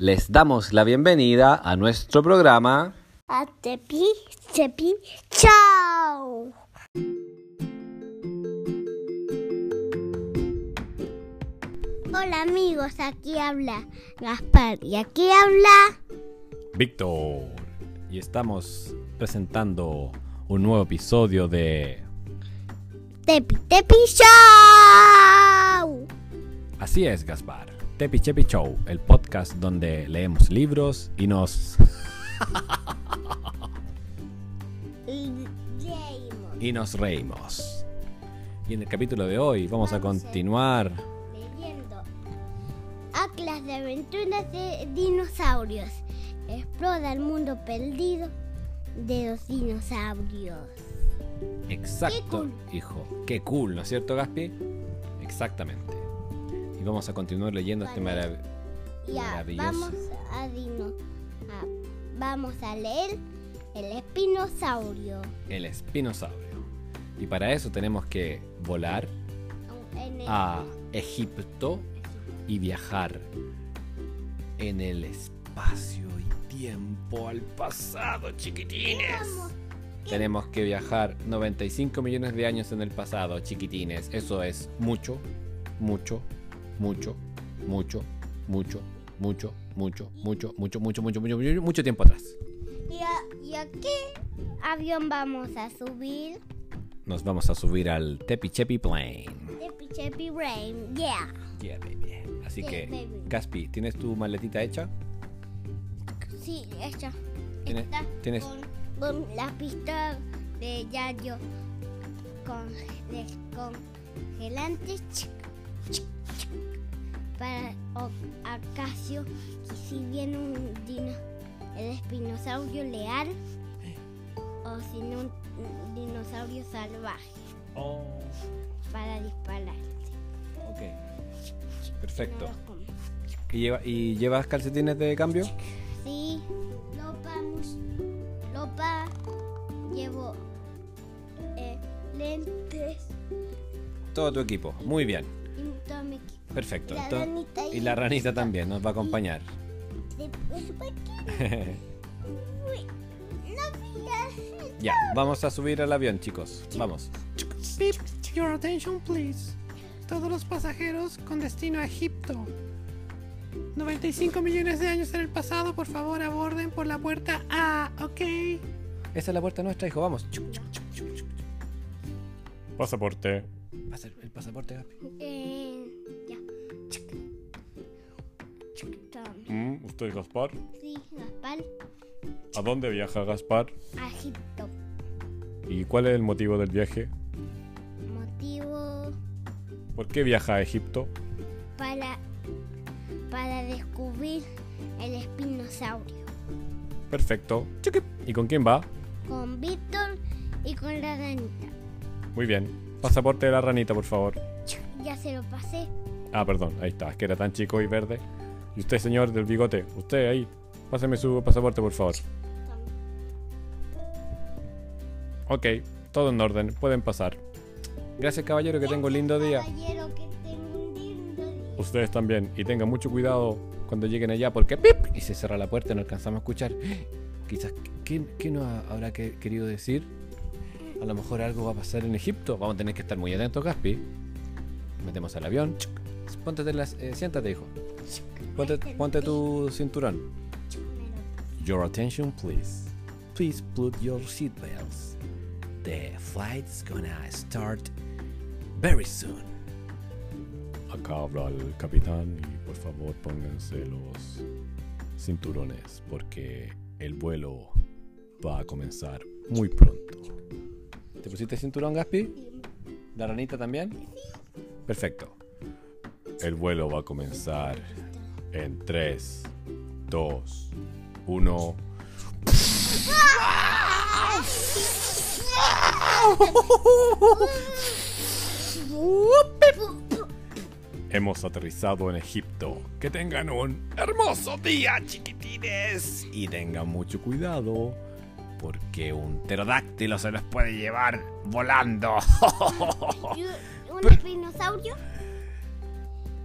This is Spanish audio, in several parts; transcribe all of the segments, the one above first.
Les damos la bienvenida a nuestro programa. A Tepi, Tepi, chao. Hola amigos, aquí habla Gaspar y aquí habla Víctor. Y estamos presentando un nuevo episodio de... Tepi, Tepi, chao. Así es, Gaspar. Tepi Chepi Show, el podcast donde leemos libros y nos... Y nos reímos. Y en el capítulo de hoy vamos a continuar leyendo Atlas de aventuras de dinosaurios. Explora el mundo perdido de los dinosaurios. Exacto, cool. hijo. Qué cool, ¿no es cierto, Gaspi? Exactamente. Y vamos a continuar leyendo este marav- Ya, Maravilloso. vamos a, dino, a- vamos a leer el espinosaurio. el espinosaurio. Y para eso tenemos que volar el- a Egipto y viajar en el espacio y tiempo al pasado, chiquitines. Vamos. Tenemos que viajar 95 millones de años en el pasado, chiquitines. Eso es mucho, mucho, mucho, mucho, mucho, mucho, mucho, mucho, mucho, mucho, mucho, mucho, mucho, mucho tiempo atrás. ¿Y a, y a qué avión vamos a subir? Nos vamos a subir al Tepi Chepi Plane. Chepi Chepi Rain, yeah. Yeah, baby. Así Yeah, que, baby. Gaspi, ¿tienes tu maletita hecha? Sí, esta. ¿Tienes- Está tienes- Con, con la pista de Yayo con chic, o- acaso que si viene un dino, el espinosaurio leal o si no un, dinosaurio salvaje Oh, para dispararte. ok. Perfecto. No. ¿Y, lleva- ¿Y llevas calcetines de cambio? Sí, Lopa, Lopa, llevo eh, lentes Todo tu equipo. Muy bien. Todo mi equipo. Perfecto. La ranita y la ranita también nos va a acompañar. ya, vamos a subir al avión, chicos. Vamos. Beep, your attention please. Todos los pasajeros con destino a Egipto. 95 millones de años en el pasado, por favor aborden por la puerta A, ¿ok? Esa es la puerta nuestra, hijo. Vamos. Chuc, chuc, chuc, chuc, chuc. Pasaporte. Pasa el pasaporte. Eh, ¿Usted Gaspar? Sí, Gaspar, ¿A dónde viaja Gaspar? a Egipto. ¿Y cuál es el motivo del viaje? Motivo ¿Por qué viaja a Egipto? para, para descubrir el espinosaurio. Perfecto. ¿Y con quién va? Con Víctor y con la ranita. Muy bien. Pasaporte de la ranita, por favor. Ya se lo pasé. Ah, perdón, ahí está. Es que era tan chico y verde. Y usted, señor del bigote, usted ahí. Páseme su pasaporte, por favor. Ok, todo en orden. Pueden pasar. Gracias, caballero, que tenga un lindo día. Caballero, que tenga un lindo día. Ustedes también. Y tengan mucho cuidado Cuando lleguen allá, porque ¡pip! y se cierra la puerta y no alcanzamos a escuchar. Quizás, ¿qué, qué nos habrá que- querido decir? A lo mejor algo va a pasar en Egipto. Vamos a tener que estar muy atentos, Gaspi. Metemos al avión. Póntate las, eh, siéntate, hijo. Ponte, ponte tu cinturón. Your attention, please. Please put your seatbelts. The flight's gonna start very soon. Acá habla el capitán y por favor pónganse los cinturones porque el vuelo va a comenzar muy pronto. ¿Te pusiste cinturón, Gaspi? ¿La ranita también? Perfecto. El vuelo va a comenzar en 3, 2, 1. Hemos aterrizado en Egipto. Que tengan un hermoso día, chiquitines. Y tengan mucho cuidado. Porque un pterodáctilo se los puede llevar volando. ¿Y ¿Un espinosaurio?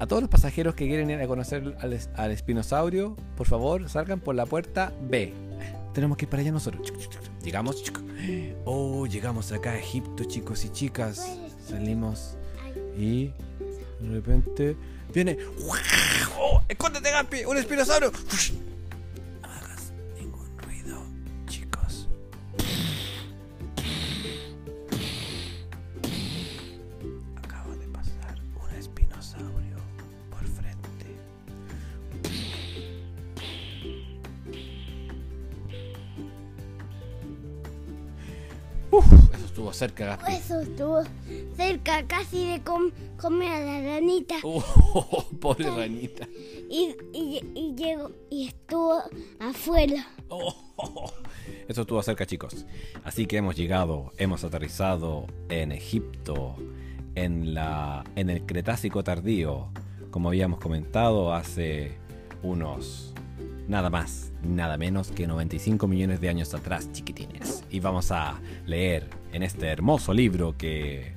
A todos los pasajeros que quieren ir a conocer al, es- al espinosaurio, por favor, salgan por la puerta B. Tenemos que ir para allá nosotros. Llegamos. Oh, llegamos acá a Egipto, chicos y chicas. Salimos y de repente viene. ¡Oh! ¡Escóndete, Gampi! ¡Un espinosaurio! Estuvo cerca, Gaspi. Eso estuvo cerca casi de com- comer a la ranita. Oh, pobre ranita. Y, y, y llegó y estuvo afuera. Oh, Eso estuvo cerca, chicos. Así que hemos llegado, hemos aterrizado en Egipto, en, la, en el Cretácico tardío, como habíamos comentado hace unos nada más, nada menos que 95 millones de años atrás, chiquitines. Y vamos a leer en este hermoso libro que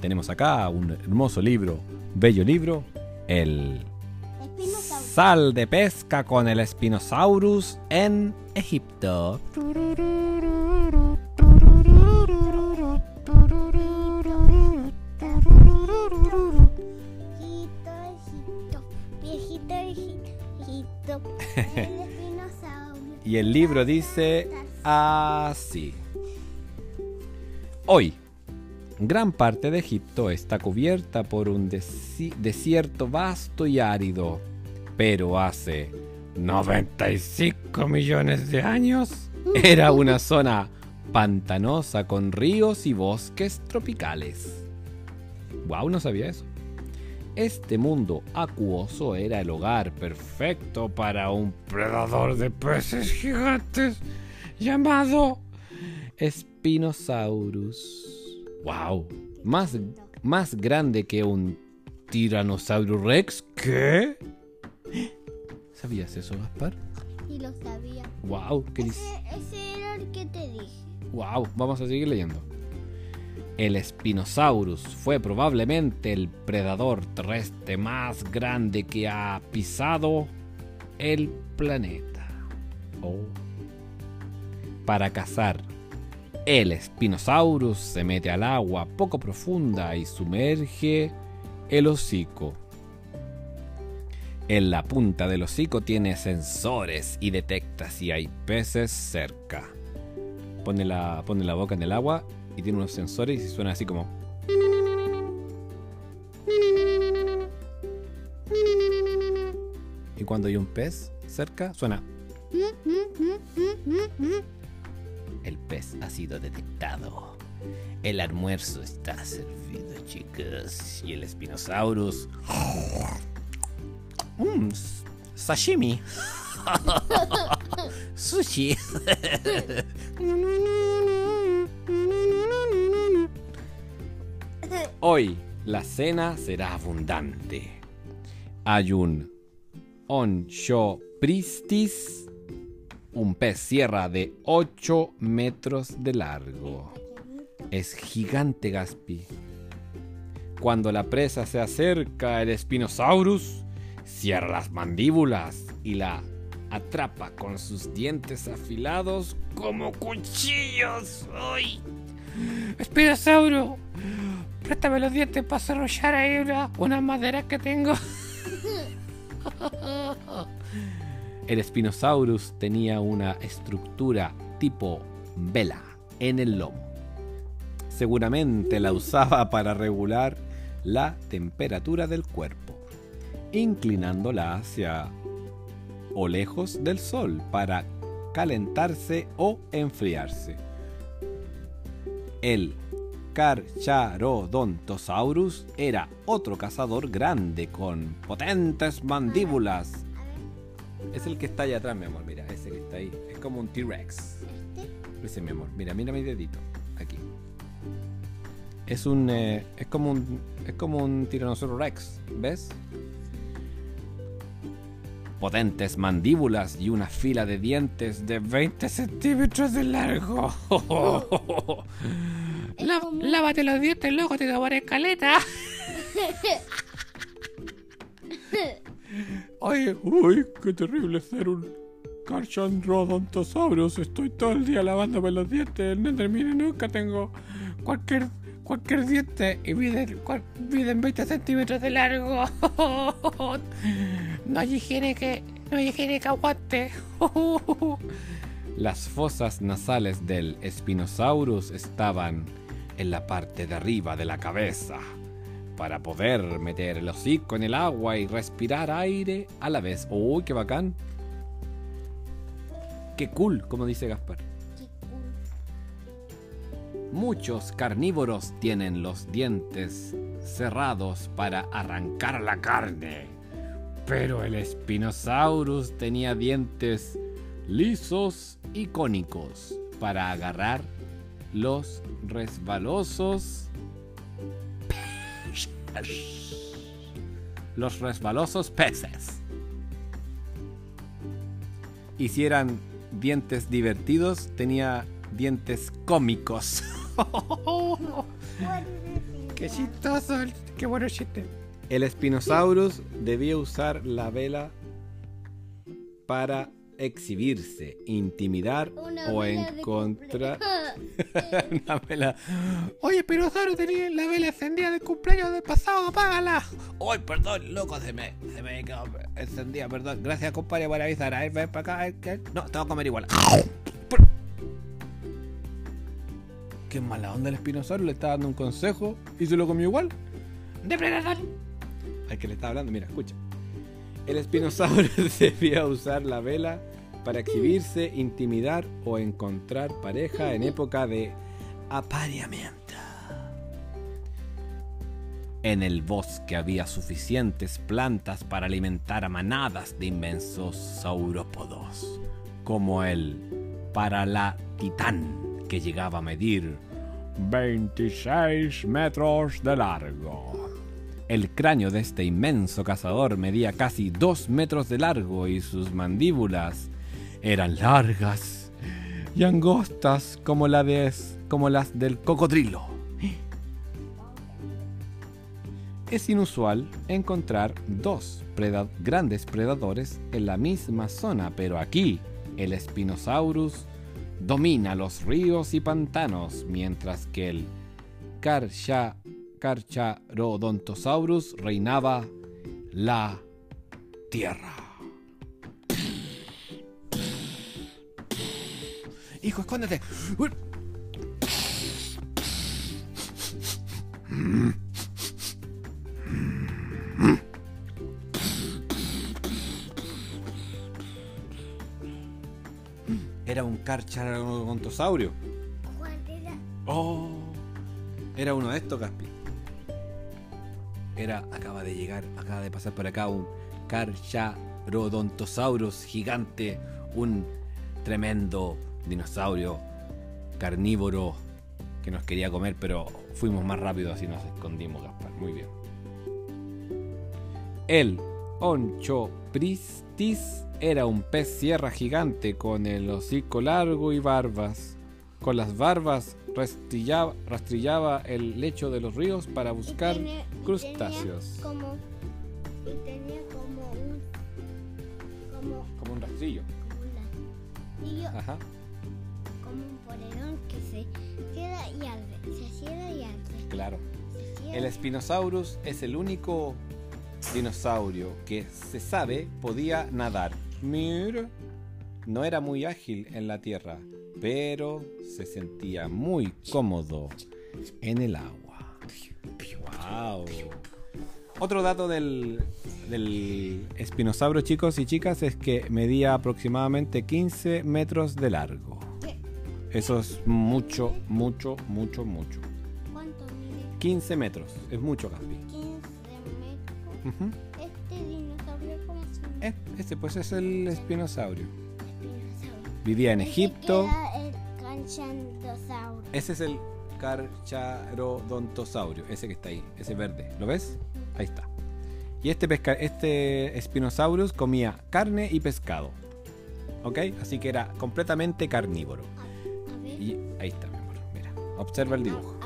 tenemos acá, un hermoso libro, bello libro, el. Sal de pesca con el Spinosaurus en Egipto. Y el libro dice así. Hoy, gran parte de Egipto está cubierta por un desi- desierto vasto y árido. Pero hace 95 millones de años era una zona pantanosa con ríos y bosques tropicales. Wow, no sabía eso. Este mundo acuoso era el hogar perfecto para un predador de peces gigantes llamado Spinosaurus. Wow, más, más grande que un Tyrannosaurus Rex. ¿Qué? ¿Sabías eso, Gaspar? Sí lo sabía. Wow, qué Ese, ese era el que te dije. Wow, vamos a seguir leyendo. El Spinosaurus fue probablemente el predador terrestre más grande que ha pisado el planeta. Oh. Para cazar, el Spinosaurus se mete al agua poco profunda y sumerge el hocico. En la punta del hocico tiene sensores y detecta si hay peces cerca pone la, pone la boca en el agua y tiene unos sensores y suena así como. Y cuando hay un pez cerca, suena. El pez ha sido detectado. El almuerzo está servido, chicos. Y el Spinosaurus. Mmm, sashimi. Sushi. Hoy la cena será abundante. Hay un Onchopristis, un pez sierra de 8 metros de largo. Es gigante Gaspi. Cuando la presa se acerca, el Spinosaurus cierra las mandíbulas y la atrapa con sus dientes afilados como cuchillos. ¡Ay! Espinosauro, préstame los dientes para desarrollar ahí una, una madera que tengo. El Spinosaurus tenía una estructura tipo vela en el lomo. Seguramente la usaba para regular la temperatura del cuerpo, inclinándola hacia o lejos del sol para calentarse o enfriarse. El Carcharodontosaurus era otro cazador grande con potentes mandíbulas. Es el que está allá atrás, mi amor. Mira, ese que está ahí. Es como un T-Rex. Ese, mi amor. Mira, mira mi dedito. Aquí. Es un. eh, es como un. Es como un Tyrannosaurus Rex. ¿Ves? Potentes mandíbulas y una fila de dientes de 20 centímetros de largo. La- lávate los dientes, loco, te tomaré caleta. Ay, uy, qué terrible ser un Carchandrodontosaurus. Estoy todo el día lavándome los dientes. El Nethermine nunca tengo cualquier cualquier diente y miden, miden 20 centímetros de largo. No hay higiene que, no hay higiene que aguante. Las fosas nasales del Spinosaurus estaban en la parte de arriba de la cabeza para poder meter el hocico en el agua y respirar aire a la vez. ¡Uy, qué bacán! ¡Qué cool! Como dice Gaspar. Muchos carnívoros tienen los dientes cerrados para arrancar la carne. Pero el Spinosaurus tenía dientes lisos y cónicos para agarrar los resbalosos. Los resbalosos peces. Y si eran dientes divertidos, tenía dientes cómicos. Qué chistoso, el- qué bueno chiste. El Spinosaurus debía usar la vela para exhibirse, intimidar Una o encontrar una vela. Oye, Pirosaurio tenía la vela encendida del cumpleaños del pasado, apágala. ¡Ay, perdón, loco! Se me, se me quedó encendida, perdón. Gracias, compadre, por avisar. A ver, ven para acá. No, te voy a comer igual. Qué mala onda el Spinosaurus, le está dando un consejo y se lo comió igual. Depredador. al que le está hablando, mira, escucha. El Spinosaurus debía usar la vela para exhibirse, intimidar o encontrar pareja en época de apareamiento. En el bosque había suficientes plantas para alimentar a manadas de inmensos saurópodos, como el Paralatitán, que llegaba a medir 26 metros de largo. El cráneo de este inmenso cazador medía casi 2 metros de largo y sus mandíbulas eran largas y angostas como, la de, como las del cocodrilo. Es inusual encontrar dos preda- grandes predadores en la misma zona, pero aquí el Spinosaurus domina los ríos y pantanos, mientras que el Carcha, Carcharodontosaurus reinaba la tierra. Hijo, escóndete. ¿Cuál era? Oh, era uno de estos, Gaspi. Era, acaba de llegar, acaba de pasar por acá un Carcharodontosaurus gigante, un tremendo dinosaurio carnívoro que nos quería comer, pero fuimos más rápido así nos escondimos, Gaspar. Muy bien. El Onchopristis era un pez sierra gigante con el hocico largo y barbas. Con las barbas rastrillaba, rastrillaba el lecho de los ríos para Y buscar tenía- y crustáceos. Tenía como, y tenía como un. Como, Como un rastrillo. como un ladrillo, Ajá. como un polerón que se queda y arde. Se cierra y arde. Claro. Cierra. El Spinosaurus es el único dinosaurio que se sabe podía nadar. Mira, no era muy ágil en la tierra, pero se sentía muy cómodo en el agua. ¡Wow! Otro dato del, del espinosauro, chicos y chicas, es que medía aproximadamente 15 metros de largo. Eso es mucho, mucho, mucho, mucho. ¿Cuánto mide? 15 metros, es mucho, Gaspi. 15 metros. Ujú. Este dinosaurio, ¿cómo se llama? Eh, ese pues es el espinosaurio. Espinosaurio. Vivía en Egipto. el. Ese es el carcharodontosaurio, ese que está ahí, ese verde. ¿Lo ves? Ahí está. Y este, pesca este Spinosaurus comía carne y pescado. ¿Ok? Así que era completamente carnívoro. A ver. Y ahí está, mi amor. Mira, observa el dibujo.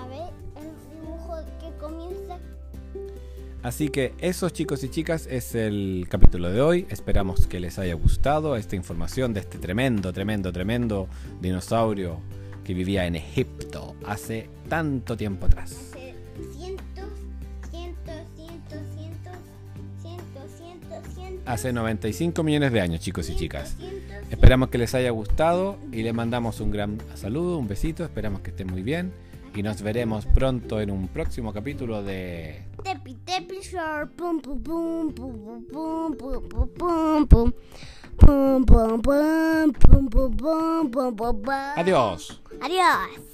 Así que eso chicos y chicas es el capítulo de hoy. Esperamos que les haya gustado esta información de este tremendo, tremendo, tremendo dinosaurio que vivía en Egipto hace tanto tiempo atrás. Hace cientos, cientos, cientos, cientos, cientos, cientos, cientos. Hace 95 millones de años chicos y chicas. Esperamos que les haya gustado y les mandamos un gran saludo, un besito. Esperamos que estén muy bien y nos veremos pronto en un próximo capítulo de... Tepi, tepi, short, pum, pum, pum, pum, pum, pum, pum, pum, pum. Pum, pum, pum, pum, pum, pum, pum, pum. Adiós. Adiós.